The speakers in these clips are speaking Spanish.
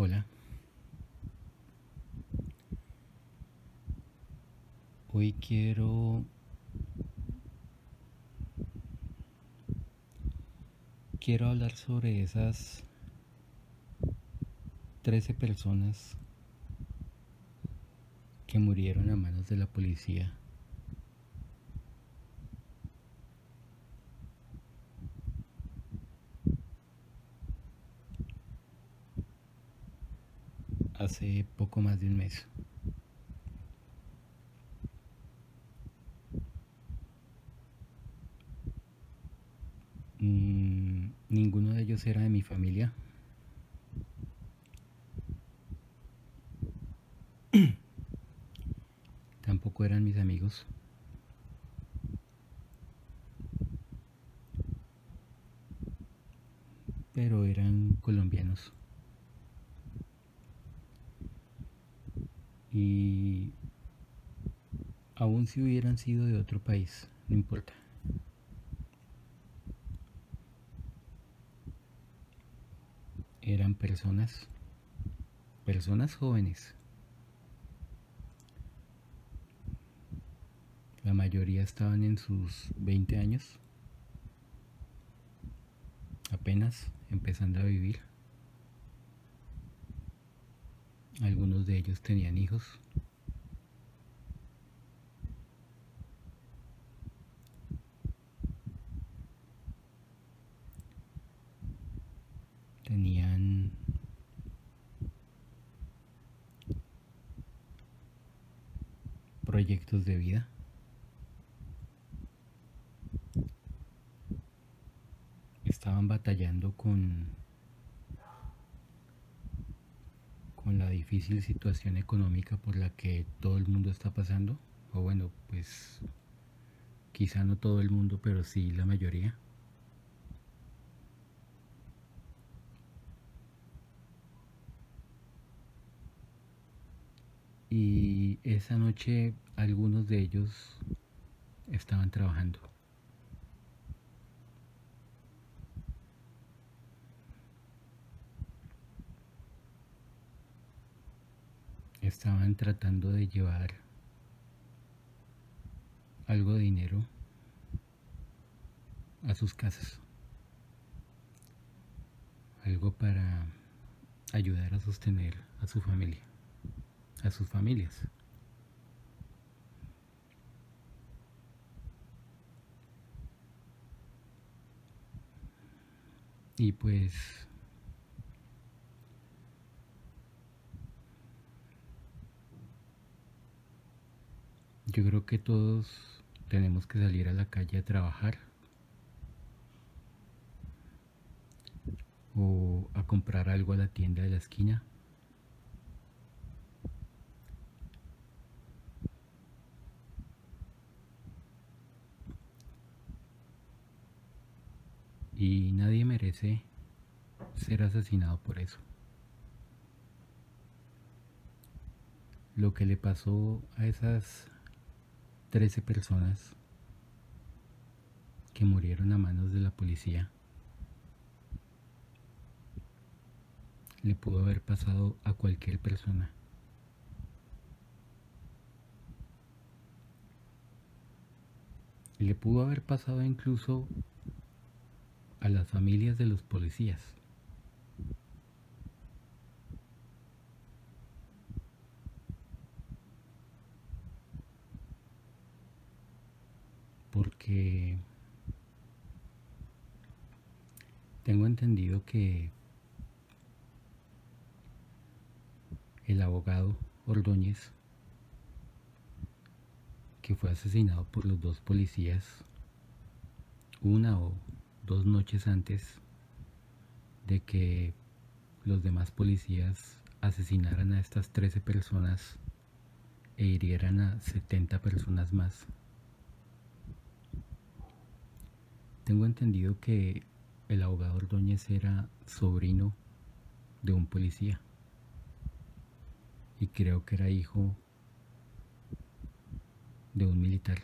Hola. Hoy quiero quiero hablar sobre esas 13 personas que murieron a manos de la policía. Hace poco más de un mes. Mm, ninguno de ellos era de mi familia. Tampoco eran mis amigos. Pero eran colombianos. Y aún si hubieran sido de otro país, no importa. Eran personas, personas jóvenes. La mayoría estaban en sus 20 años, apenas empezando a vivir. Algunos de ellos tenían hijos. Tenían proyectos de vida. Estaban batallando con con la situación económica por la que todo el mundo está pasando, o bueno, pues quizá no todo el mundo, pero sí la mayoría. y esa noche algunos de ellos estaban trabajando. Estaban tratando de llevar algo de dinero a sus casas. Algo para ayudar a sostener a su familia a sus familias. Y pues yo creo que todos tenemos que salir a la calle a trabajar o a comprar algo a la tienda de la esquina. y nadie merece ser asesinado por eso. Lo que le pasó a esas 13 personas que murieron a manos de la policía le pudo haber pasado a cualquier persona. Le pudo haber pasado incluso a las familias de los policías. Porque tengo entendido que el abogado Ordóñez, que fue asesinado por los dos policías, una o dos noches antes de que los demás policías asesinaran a estas 13 personas e hirieran a 70 personas más. Tengo entendido que el abogado Ordóñez era sobrino de un policía y creo que era hijo de un militar.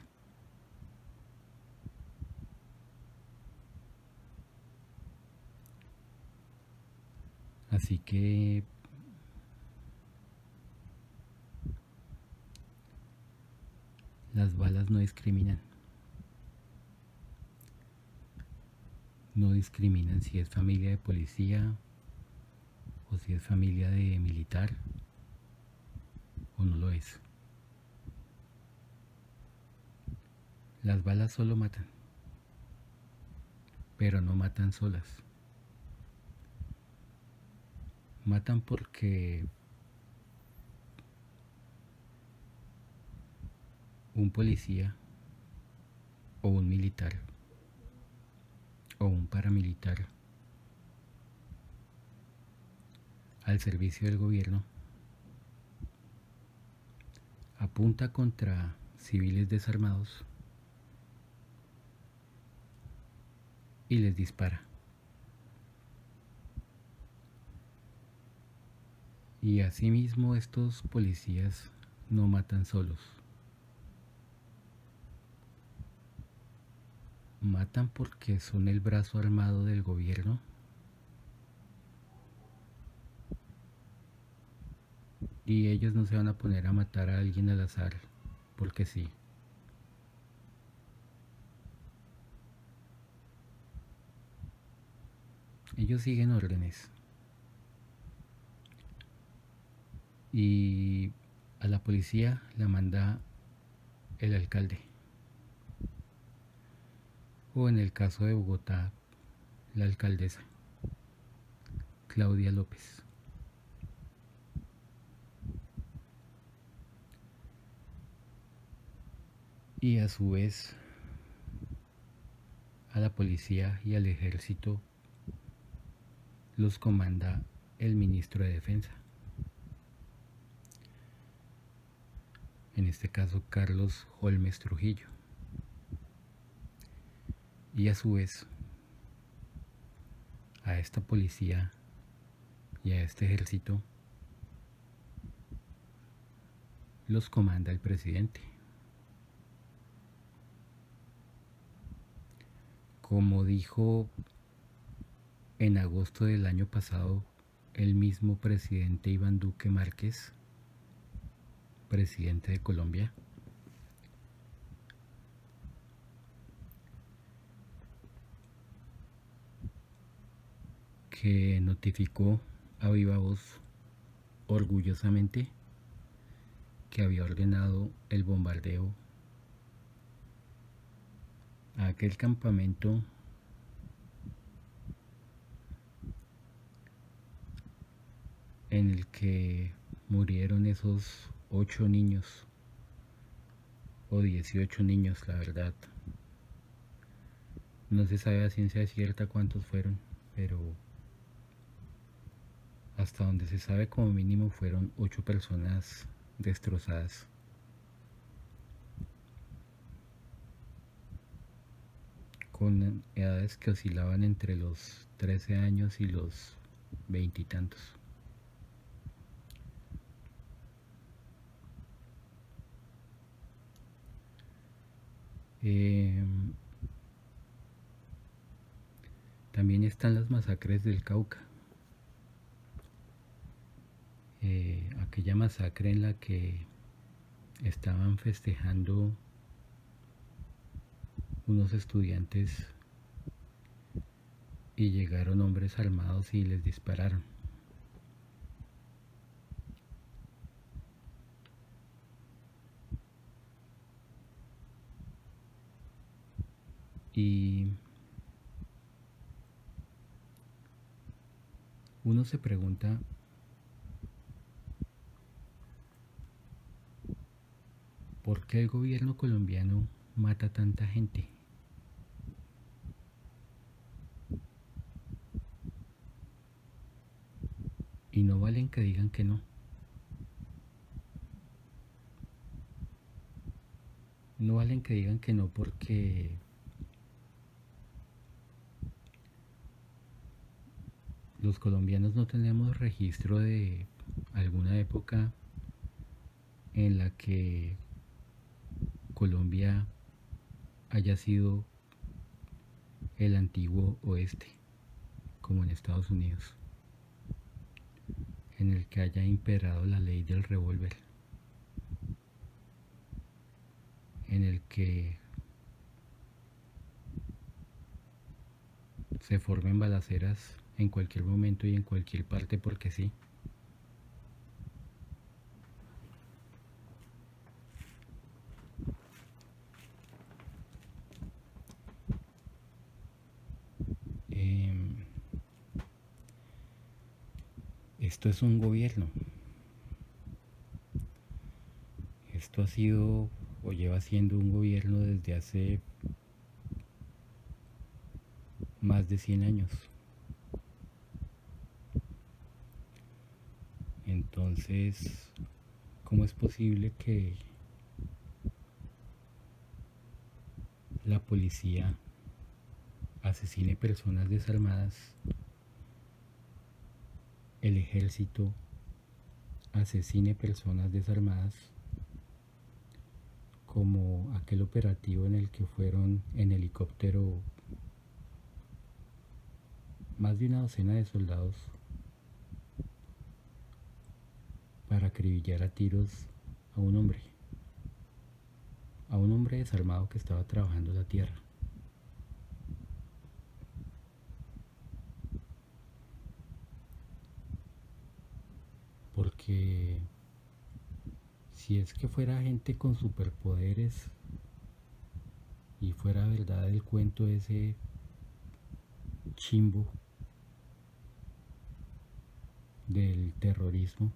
Así que las balas no discriminan. No discriminan si es familia de policía o si es familia de militar o no lo es. Las balas solo matan, pero no matan solas. Matan porque un policía o un militar o un paramilitar al servicio del gobierno apunta contra civiles desarmados y les dispara. Y asimismo estos policías no matan solos. Matan porque son el brazo armado del gobierno. Y ellos no se van a poner a matar a alguien al azar, porque sí. Ellos siguen órdenes. Y a la policía la manda el alcalde. O en el caso de Bogotá, la alcaldesa, Claudia López. Y a su vez, a la policía y al ejército los comanda el ministro de Defensa. En este caso, Carlos Holmes Trujillo. Y a su vez, a esta policía y a este ejército los comanda el presidente. Como dijo en agosto del año pasado, el mismo presidente Iván Duque Márquez, presidente de Colombia, que notificó a viva voz orgullosamente que había ordenado el bombardeo a aquel campamento en el que murieron esos ocho niños o 18 niños, la verdad. No se sabe a ciencia cierta cuántos fueron, pero hasta donde se sabe como mínimo fueron ocho personas destrozadas. con edades que oscilaban entre los 13 años y los veintitantos. Em, también están las masacres del Cauca. Eh, aquella masacre en la que estaban festejando unos estudiantes y llegaron hombres armados y les dispararon. Y uno se pregunta, ¿por qué el gobierno colombiano mata tanta gente? Y no valen que digan que no. No valen que digan que no porque los colombianos no tenemos registro de alguna época en la que Colombia haya sido el antiguo oeste, como en Estados Unidos, en el que haya imperado la ley del revólver, en el que se formen balaceras en cualquier momento y en cualquier parte porque sí. Esto es un gobierno. Esto ha sido o lleva siendo un gobierno desde hace más de 100 años. Entonces, ¿cómo es posible que la policía asesine personas desarmadas, el ejército asesine personas desarmadas, como aquel operativo en el que fueron en helicóptero más de una docena de soldados para acribillar a tiros a un hombre, a un hombre desarmado que estaba trabajando la tierra. Porque si es que fuera gente con superpoderes y fuera verdad el cuento ese chimbo del terrorismo,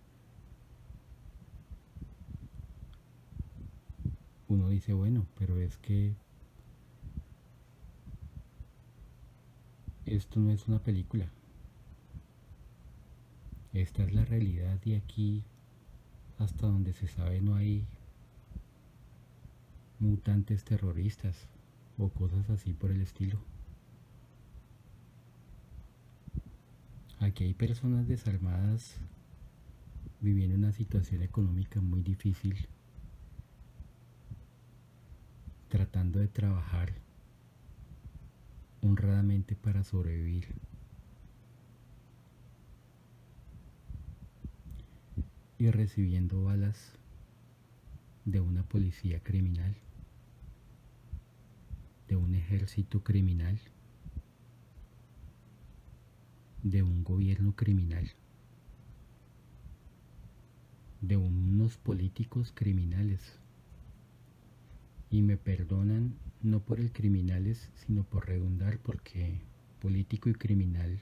uno dice, bueno, pero es que esto no es una película. Esta es la realidad y aquí, hasta donde se sabe, no hay mutantes terroristas o cosas así por el estilo. Aquí hay personas desarmadas viviendo una situación económica muy difícil, tratando de trabajar honradamente para sobrevivir. Y recibiendo balas de una policía criminal, de un ejército criminal de un gobierno criminal, de unos políticos criminales. Y me perdonan no por el criminales, sino por redundar, porque político y criminal,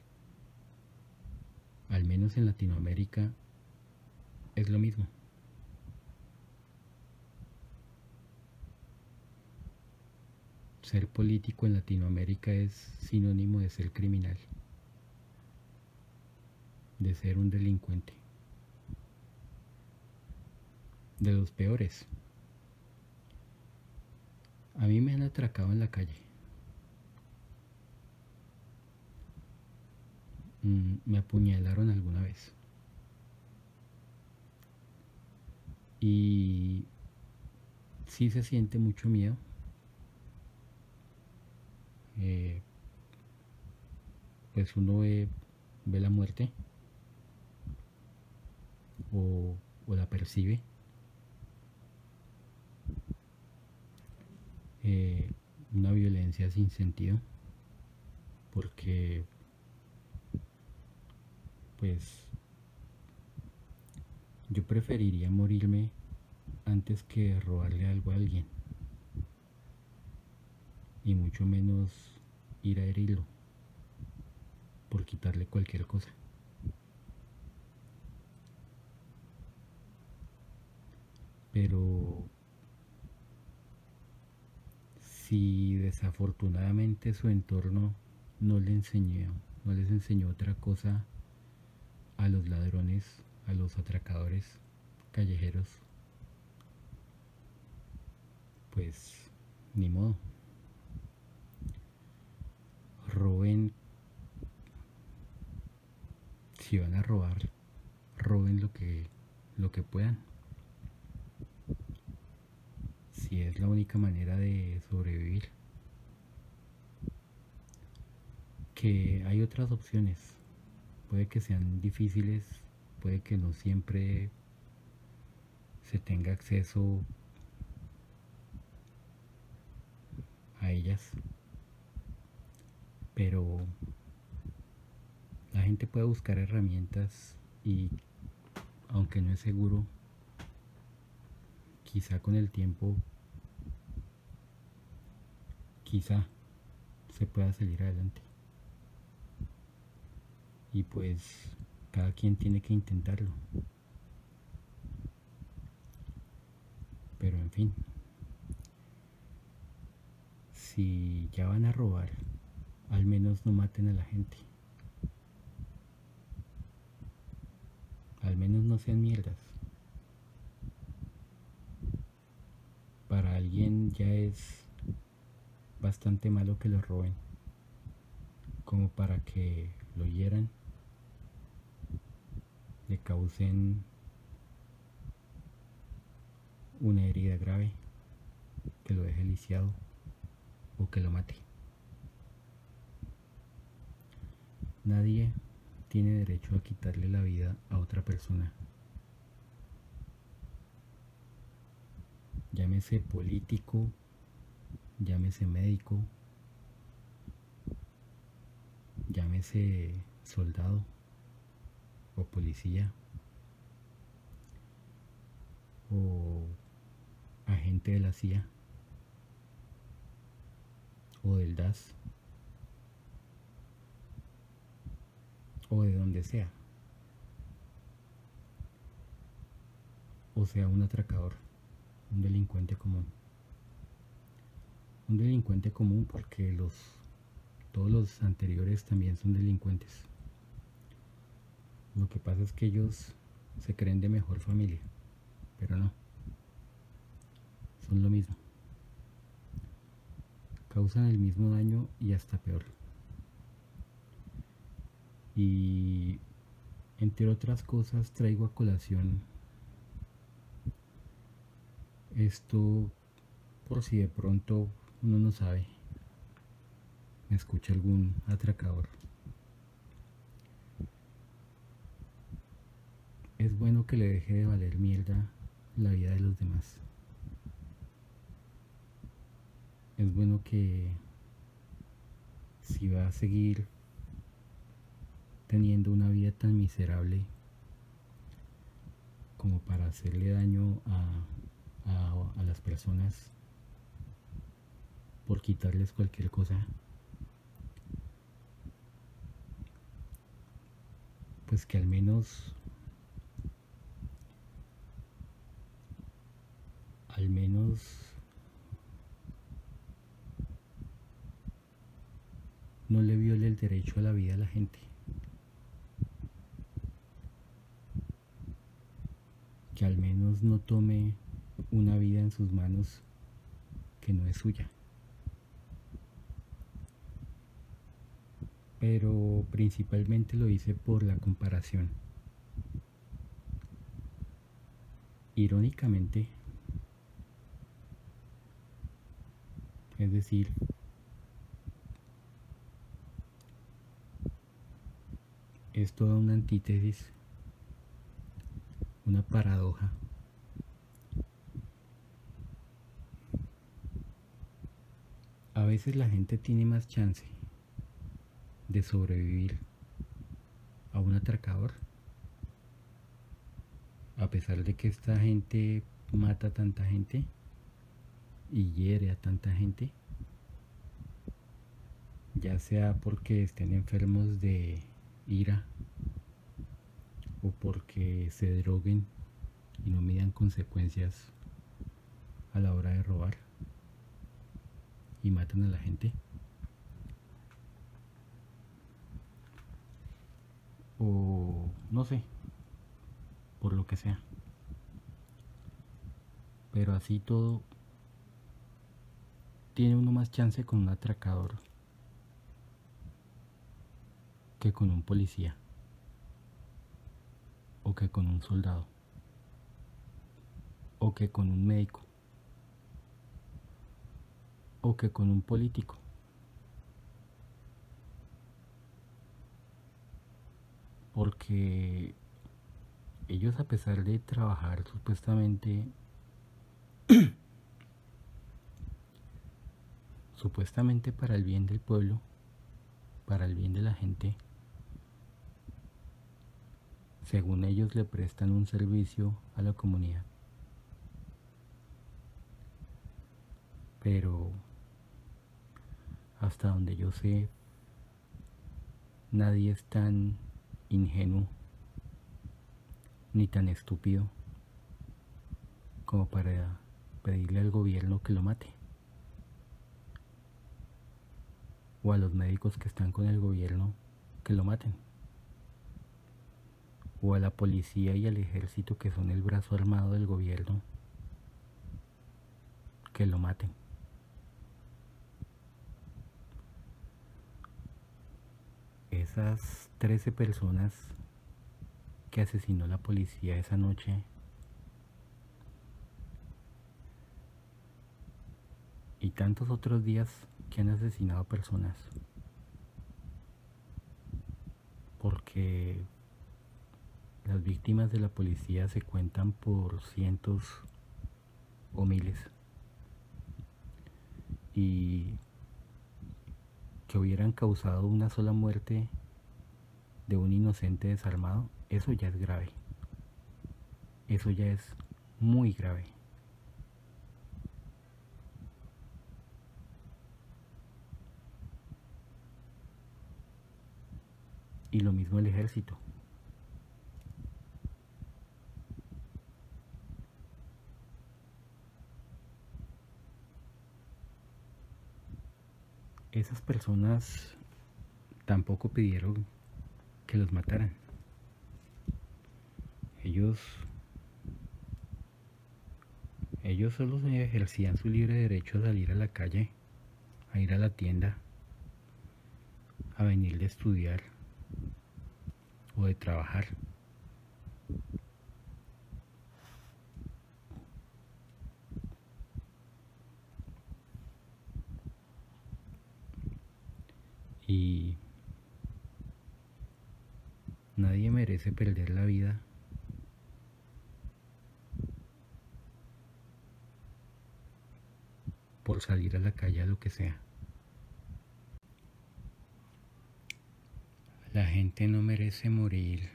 al menos en Latinoamérica, es lo mismo. Ser político en Latinoamérica es sinónimo de ser criminal de ser un delincuente. De los peores. A mí me han atracado en la calle. Mm, me apuñalaron alguna vez. Y sí se siente mucho miedo. Eh, pues uno ve, ve la muerte o, la percibe. Eh, una violencia sin sentido porque pues yo preferiría morirme antes que robarle algo a alguien y mucho menos ir a herirlo por quitarle cualquier cosa. Pero si desafortunadamente su entorno no le enseñó, no les enseñó otra cosa a los ladrones, a los atracadores callejeros, pues ni modo. Roben, si van a robar, roben lo que, lo que puedan si es la única manera de sobrevivir. Que hay otras opciones. Puede que sean difíciles, puede que no siempre se tenga acceso a ellas. Pero la gente puede buscar herramientas y aunque no es seguro, quizá con el tiempo, quizá se pueda salir adelante. Y pues cada quien tiene que intentarlo. Pero en fin, si ya van a robar, al menos no maten a la gente. Al menos no sean mierdas. Para alguien ya es bastante malo que lo roben, como para que lo hieran, le causen una herida grave, que lo deje lisiado o que lo mate. Nadie tiene derecho a quitarle la vida a otra persona. Llámese político, llámese médico, llámese soldado o policía o agente de la CIA o del DAS o de donde sea. O sea, un atracador, un delincuente común. Un delincuente común porque los todos los anteriores también son delincuentes. Lo que pasa es que ellos se creen de mejor familia, pero no. Son lo mismo. Causan el mismo daño y hasta peor. Y entre otras cosas traigo a colación esto por si de pronto uno no sabe, me escucha algún atracador. Es bueno que le deje de valer mierda la vida de los demás. Es bueno que si va a seguir teniendo una vida tan miserable como para hacerle daño a, las personas por quitarles cualquier cosa pues que al menos al menos no le viole el derecho a la vida a la gente que al menos no tome una vida en sus manos que no es suya. Pero principalmente lo hice por la comparación. Irónicamente, es decir, es toda una antítesis una paradoja. A veces la gente tiene más chance de sobrevivir a un atracador, a pesar de que esta gente mata a tanta gente y hiere a tanta gente, ya sea porque estén enfermos de ira o porque se droguen y no midan consecuencias a la hora de robar y matan a la gente. O no sé, por lo que sea. Pero así todo, tiene uno más chance con un atracador que con un policía o que con un soldado o que con un médico o que con un político. Porque ellos a pesar de trabajar supuestamente supuestamente para el bien del pueblo, para el bien de la gente, según ellos le prestan un servicio a la comunidad. Pero hasta donde yo sé, nadie es tan ingenuo ni tan estúpido como para pedirle al gobierno que lo mate. O a los médicos que están con el gobierno que lo maten. O a la policía y al ejército que son el brazo armado del gobierno que lo maten. Esas 13 personas que asesinó la policía esa noche y tantos otros días que han asesinado personas. Porque las víctimas de la policía se cuentan por cientos o miles. Y que hubieran causado una sola muerte de un inocente desarmado, eso ya es grave. Eso ya es muy grave. Y lo mismo el ejército. Esas personas tampoco pidieron que los mataran. Ellos ellos solo ejercían su libre derecho a salir a la calle, a ir a la tienda, a venir de estudiar o de trabajar. Y nadie merece perder la vida por salir a la calle a lo que sea. La gente no merece morir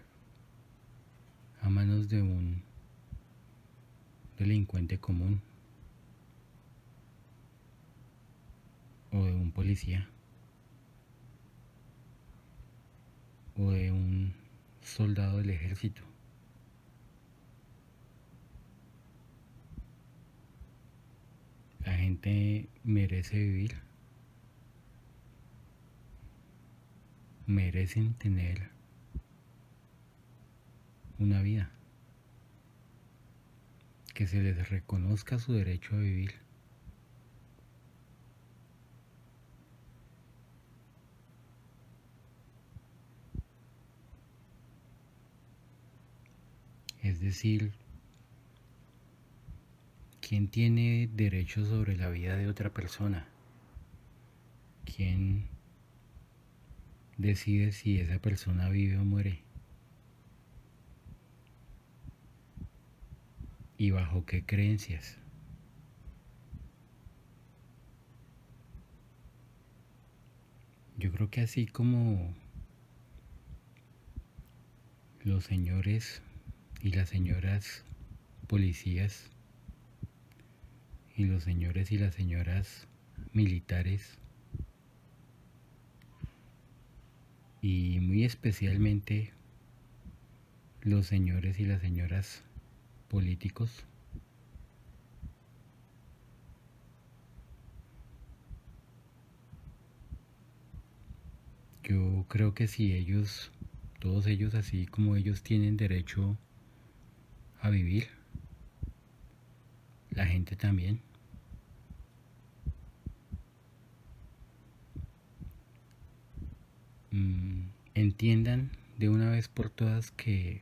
a manos de un delincuente común o de un policía o de un soldado del ejército. La gente merece vivir. Merecen tener una vida. Que se les reconozca su derecho a vivir. Es decir, ¿quién tiene derecho sobre la vida de otra persona? ¿Quién decide si esa persona vive o muere? ¿Y bajo qué creencias? Yo creo que así como los señores y las señoras policías y los señores y las señoras militares y muy especialmente los señores y las señoras políticos yo creo que si ellos todos ellos así como ellos tienen derecho a vivir. La gente también. Mm, entiendan de una vez por todas que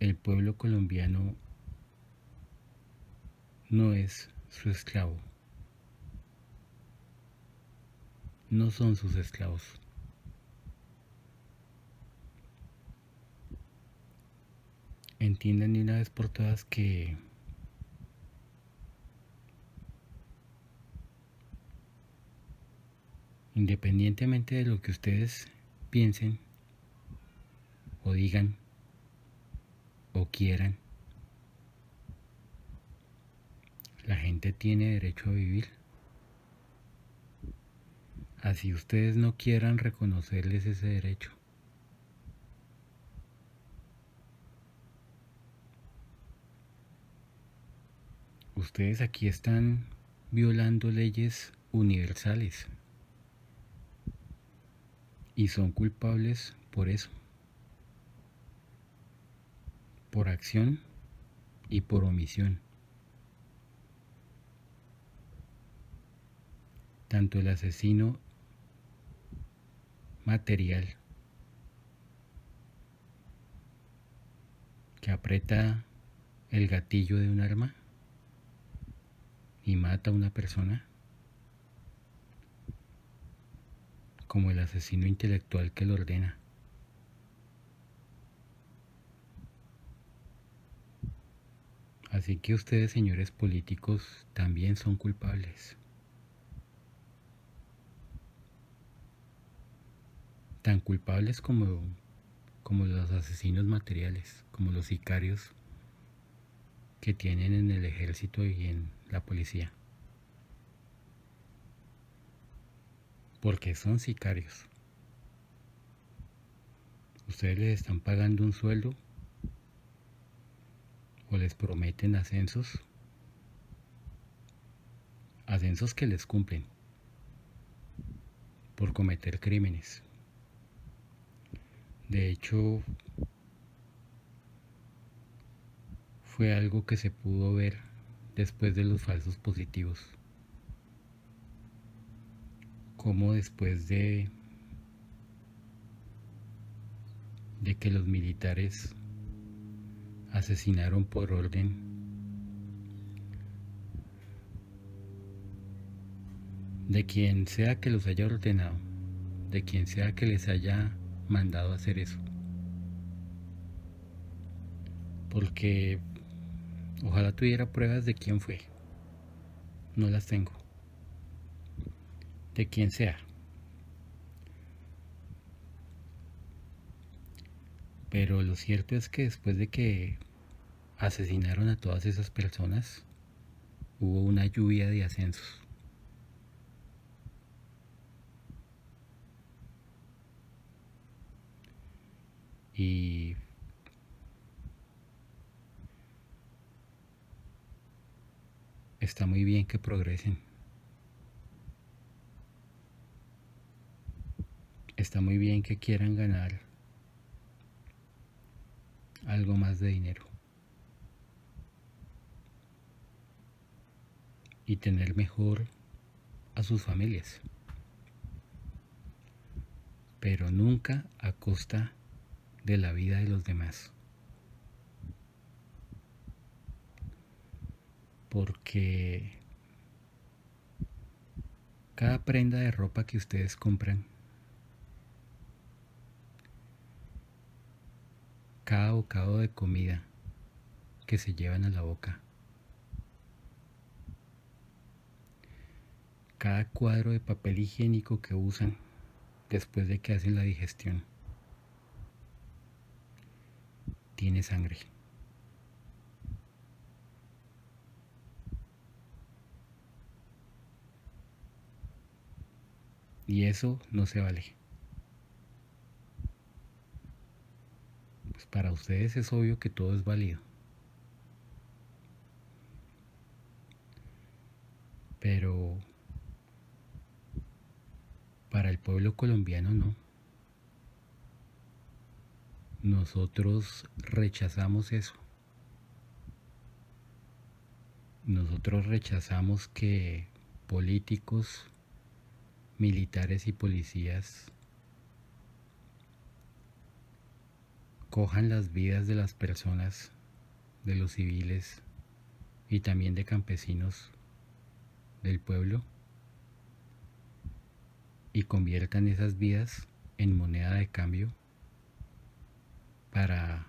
el pueblo colombiano no es su esclavo. No son sus esclavos. entiendan de una vez por todas que Independientemente de lo que ustedes piensen o digan o quieran, la gente tiene derecho a vivir. Así ustedes no quieran reconocerles ese derecho. Ustedes aquí están violando leyes universales y son culpables por eso, por acción y por omisión. Tanto el asesino material que aprieta el gatillo de un arma y mata a una persona, como el asesino intelectual que lo ordena. Así que ustedes, señores políticos, también son culpables. tan culpables como, como los asesinos materiales, como los sicarios que tienen en el ejército y en la policía. Porque son sicarios. Ustedes les están pagando un sueldo o les prometen ascensos. Ascensos que les cumplen por cometer crímenes. De hecho, fue algo que se pudo ver después de los falsos positivos. Como después de, de que los militares asesinaron por orden de quien sea que los haya ordenado, de quien sea que les haya mandado hacer eso. Porque ojalá tuviera pruebas de quién fue. No las tengo. De quién sea. Pero lo cierto es que después de que asesinaron a todas esas personas, hubo una lluvia de ascensos. y está muy bien que progresen. Está muy bien que quieran ganar algo más de dinero. Y tener mejor a sus familias. Pero nunca a costa de la vida de los demás. Porque cada prenda de ropa que ustedes compran, cada bocado de comida que se llevan a la boca, cada cuadro de papel higiénico que usan después de que hacen la digestión. tiene sangre. Y eso no se vale. Pues para ustedes es obvio que todo es válido. Pero para el pueblo colombiano no. Nosotros rechazamos eso. Nosotros rechazamos que políticos, militares y policías cojan las vidas de las personas, de los civiles y también de campesinos del pueblo y conviertan esas vidas en moneda de cambio para,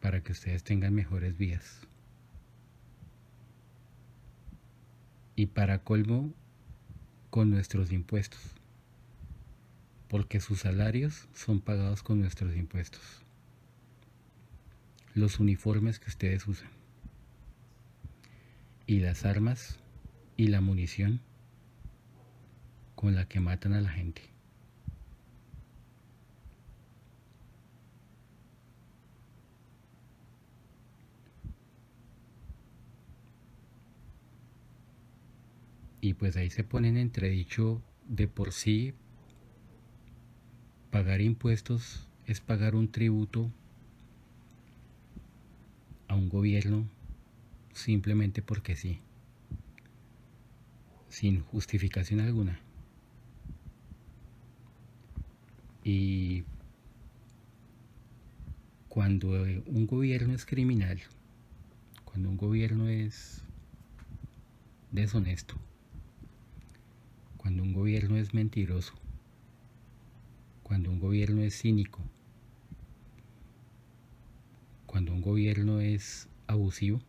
para que ustedes tengan mejores vidas. Y para colmo, con nuestros impuestos, porque sus salarios son pagados con nuestros impuestos. Los uniformes que ustedes usan y las armas y la munición con la que matan a la gente. Y pues ahí se ponen entredicho de por sí pagar impuestos es pagar un tributo a un gobierno simplemente porque sí, sin justificación alguna. Y cuando un gobierno es criminal, cuando un gobierno es deshonesto, cuando un gobierno es mentiroso, cuando un gobierno es cínico, cuando un gobierno es abusivo,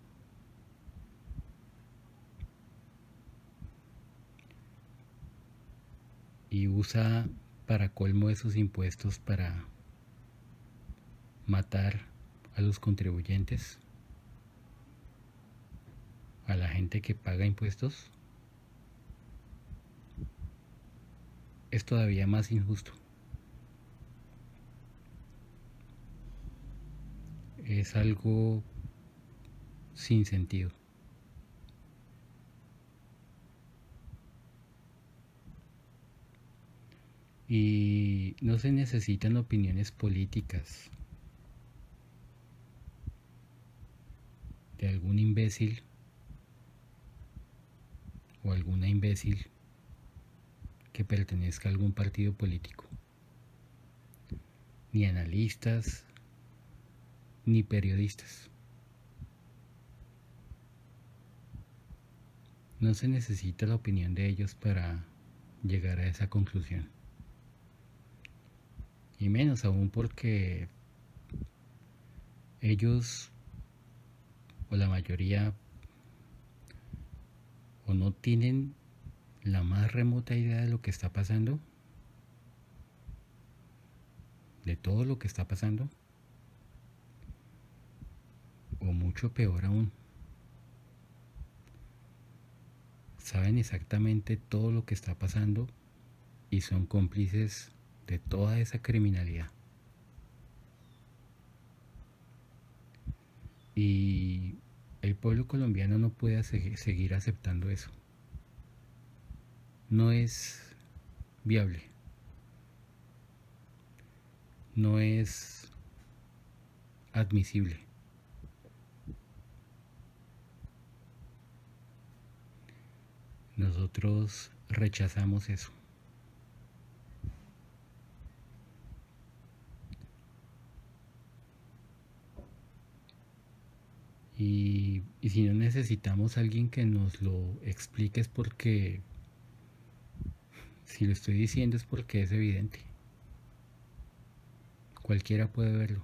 y usa para colmo esos impuestos para matar a los contribuyentes, a la gente que paga impuestos, es todavía más injusto. Es algo sin sentido. Y no se necesitan opiniones políticas de algún imbécil o alguna imbécil que pertenezca a algún partido político, ni analistas, ni periodistas. No se necesita la opinión de ellos para llegar a esa conclusión. Y menos aún porque ellos, o la mayoría, o no tienen la más remota idea de lo que está pasando, de todo lo que está pasando, mucho peor aún, saben exactamente todo lo que está pasando y son cómplices de toda esa criminalidad. Y el pueblo colombiano no puede seguir aceptando eso no es viable. No es admisible. Nosotros rechazamos eso. Y, si no necesitamos a alguien que nos lo explique es porque si lo estoy diciendo es porque es evidente. Cualquiera puede verlo.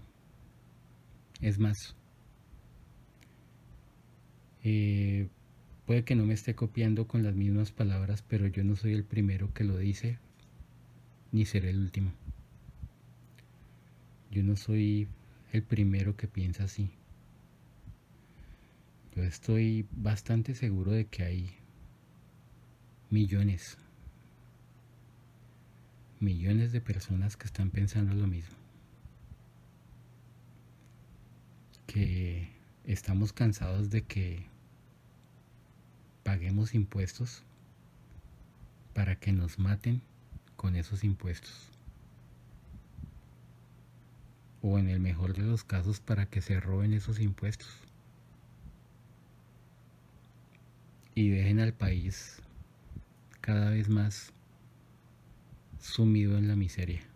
Es más, eh, puede que no me esté copiando con las mismas palabras, pero yo no soy el primero que lo dice, ni seré el último. Yo no soy el primero que piensa así. Yo estoy bastante seguro de que hay millones, millones de personas que están pensando lo mismo. Que estamos cansados de que paguemos impuestos para que nos maten con esos impuestos. O en el mejor de los casos para que se roben esos impuestos. Y dejen al país cada vez más sumido en la miseria.